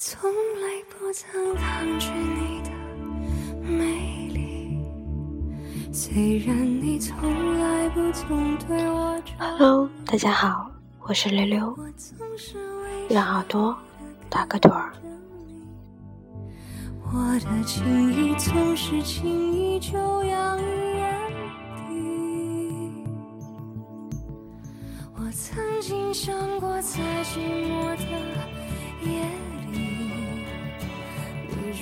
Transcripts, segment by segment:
从来不曾抗拒你的美丽，虽然你从来不曾对我。Hello，大家好，我是溜溜，让耳朵打个盹儿。我的情意总是轻易就洋溢眼底。我曾经想过，在寂寞的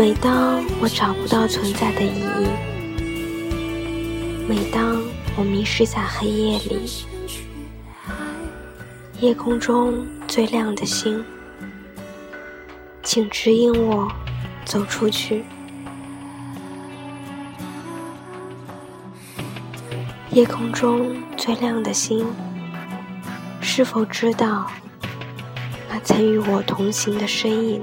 每当我找不到存在的意义，每当我迷失在黑夜里，夜空中最亮的星。请指引我走出去。夜空中最亮的星，是否知道那曾与我同行的身影，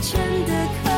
真的可。